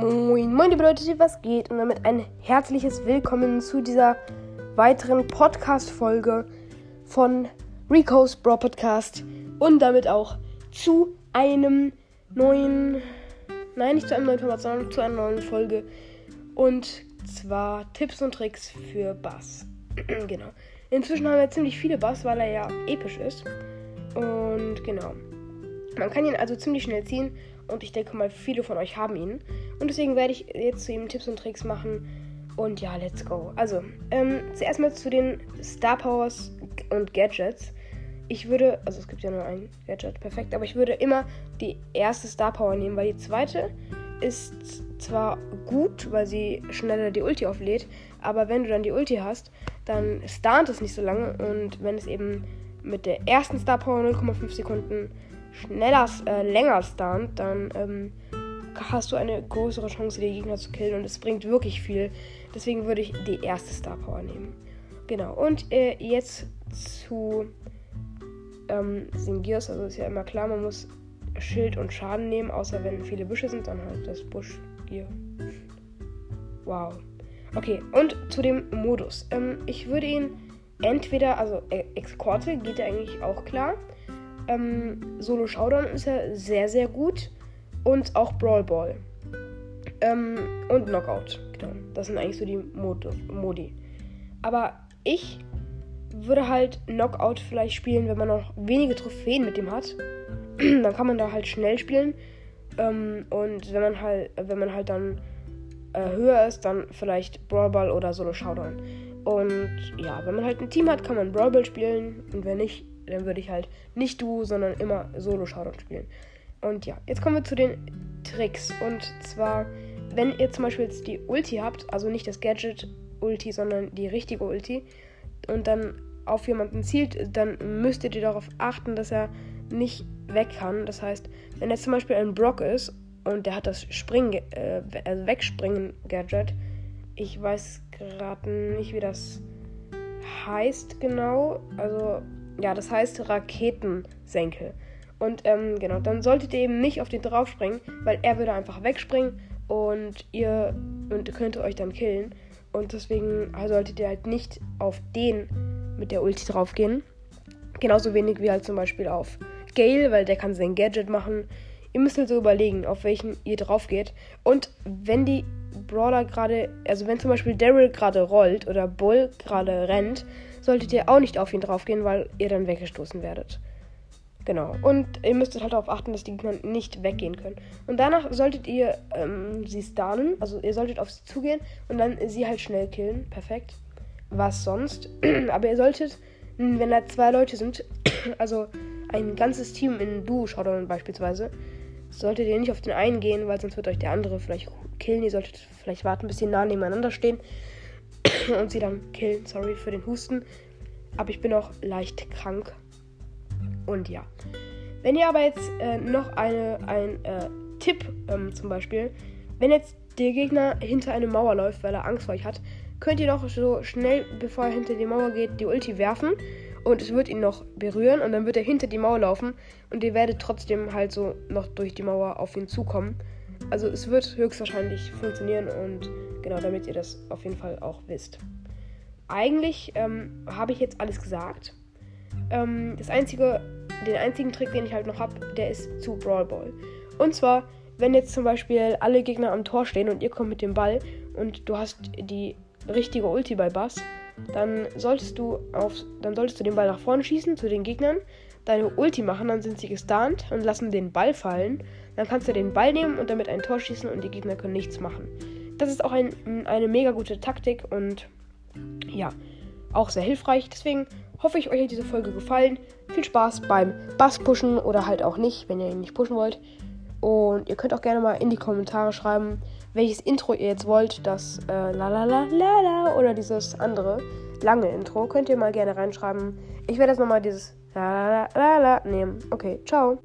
Moin liebe Leute, was geht? Und damit ein herzliches Willkommen zu dieser weiteren Podcast-Folge von Rico's Bro Podcast und damit auch zu einem neuen, nein, nicht zu einem neuen Format, sondern zu einer neuen Folge und zwar Tipps und Tricks für Bass. genau. Inzwischen haben wir ziemlich viele Bass, weil er ja episch ist und genau. Man kann ihn also ziemlich schnell ziehen und ich denke mal, viele von euch haben ihn. Und deswegen werde ich jetzt zu ihm Tipps und Tricks machen. Und ja, let's go. Also, ähm, zuerst mal zu den Star Powers und Gadgets. Ich würde, also es gibt ja nur ein Gadget, perfekt, aber ich würde immer die erste Star Power nehmen, weil die zweite ist zwar gut, weil sie schneller die Ulti auflädt, aber wenn du dann die Ulti hast, dann stunt es nicht so lange und wenn es eben mit der ersten Star Power 0,5 Sekunden schneller, äh, länger stunt, dann ähm, hast du eine größere Chance, die Gegner zu killen und es bringt wirklich viel. Deswegen würde ich die erste Star Power nehmen. Genau. Und äh, jetzt zu ähm, Singiers. Also ist ja immer klar, man muss Schild und Schaden nehmen, außer wenn viele Büsche sind, dann halt das Busch hier. Wow. Okay, und zu dem Modus. Ähm, ich würde ihn entweder, also Eskorte geht ja eigentlich auch klar. Ähm, Solo Showdown ist ja sehr, sehr gut. Und auch Brawl Ball. Ähm, und Knockout. Genau. Das sind eigentlich so die Mod Modi. Aber ich würde halt Knockout vielleicht spielen, wenn man noch wenige Trophäen mit dem hat. dann kann man da halt schnell spielen. Ähm, und wenn man halt, wenn man halt dann äh, höher ist, dann vielleicht Brawl Ball oder Solo Showdown. Und ja, wenn man halt ein Team hat, kann man Brawl Ball spielen. Und wenn nicht, dann würde ich halt nicht du, sondern immer Solo Showdown spielen. Und ja, jetzt kommen wir zu den Tricks. Und zwar, wenn ihr zum Beispiel jetzt die Ulti habt, also nicht das Gadget-Ulti, sondern die richtige Ulti, und dann auf jemanden zielt, dann müsstet ihr darauf achten, dass er nicht weg kann. Das heißt, wenn jetzt zum Beispiel ein Brock ist und der hat das Springen, äh, also Wegspringen-Gadget, ich weiß gerade nicht, wie das heißt genau. Also, ja, das heißt Raketensenkel. Und ähm, genau, dann solltet ihr eben nicht auf den draufspringen, weil er würde einfach wegspringen und ihr und könnte euch dann killen. Und deswegen solltet ihr halt nicht auf den mit der Ulti draufgehen. Genauso wenig wie halt zum Beispiel auf Gale, weil der kann sein Gadget machen. Ihr müsst halt so überlegen, auf welchen ihr drauf geht. Und wenn die Brawler gerade, also wenn zum Beispiel Daryl gerade rollt oder Bull gerade rennt, solltet ihr auch nicht auf ihn draufgehen, weil ihr dann weggestoßen werdet. Genau. Und ihr müsstet halt darauf achten, dass die Gegner nicht weggehen können. Und danach solltet ihr ähm, sie stunnen. Also ihr solltet auf sie zugehen und dann sie halt schnell killen. Perfekt. Was sonst? Aber ihr solltet, wenn da zwei Leute sind, also ein ganzes Team in Duo-Showdown beispielsweise, solltet ihr nicht auf den einen gehen, weil sonst wird euch der andere vielleicht killen. Ihr solltet vielleicht warten, bis sie nah nebeneinander stehen und sie dann killen. Sorry für den Husten. Aber ich bin auch leicht krank. Und ja. Wenn ihr aber jetzt äh, noch eine, ein äh, Tipp ähm, zum Beispiel, wenn jetzt der Gegner hinter eine Mauer läuft, weil er Angst vor euch hat, könnt ihr doch so schnell, bevor er hinter die Mauer geht, die Ulti werfen und es wird ihn noch berühren und dann wird er hinter die Mauer laufen und ihr werdet trotzdem halt so noch durch die Mauer auf ihn zukommen. Also es wird höchstwahrscheinlich funktionieren und genau damit ihr das auf jeden Fall auch wisst. Eigentlich ähm, habe ich jetzt alles gesagt. Ähm, das einzige, den einzigen Trick, den ich halt noch habe, der ist zu Brawl Ball. Und zwar, wenn jetzt zum Beispiel alle Gegner am Tor stehen und ihr kommt mit dem Ball und du hast die richtige Ulti bei Bass, dann solltest du auf, dann solltest du den Ball nach vorne schießen zu den Gegnern, deine Ulti machen, dann sind sie gestunt und lassen den Ball fallen. Dann kannst du den Ball nehmen und damit ein Tor schießen und die Gegner können nichts machen. Das ist auch ein, eine mega gute Taktik und ja, auch sehr hilfreich. Deswegen hoffe ich, euch hat diese Folge gefallen. Viel Spaß beim Bass pushen oder halt auch nicht, wenn ihr ihn nicht pushen wollt. Und ihr könnt auch gerne mal in die Kommentare schreiben, welches Intro ihr jetzt wollt. Das äh, la la la la la oder dieses andere lange Intro. Könnt ihr mal gerne reinschreiben. Ich werde jetzt nochmal dieses la la la la la nehmen. Okay, ciao.